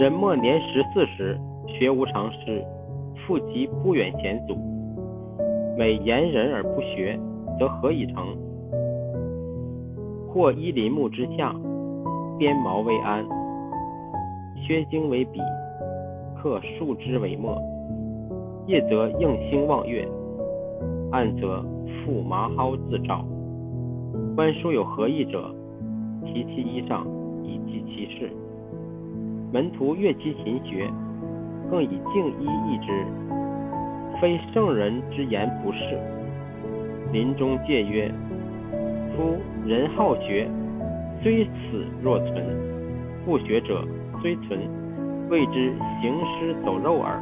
人末年十四时，学无常师，复及不远贤祖。每言人而不学，则何以成？或依林木之下，编毛为鞍，削茎为笔，刻树枝为墨。夜则应星望月，暗则负麻蒿自照。观书有何意者？提其衣裳，以记其事。门徒乐其勤学，更以敬衣易之，非圣人之言不是。临终戒曰：夫人好学，虽死若存；不学者虽存，谓之行尸走肉耳。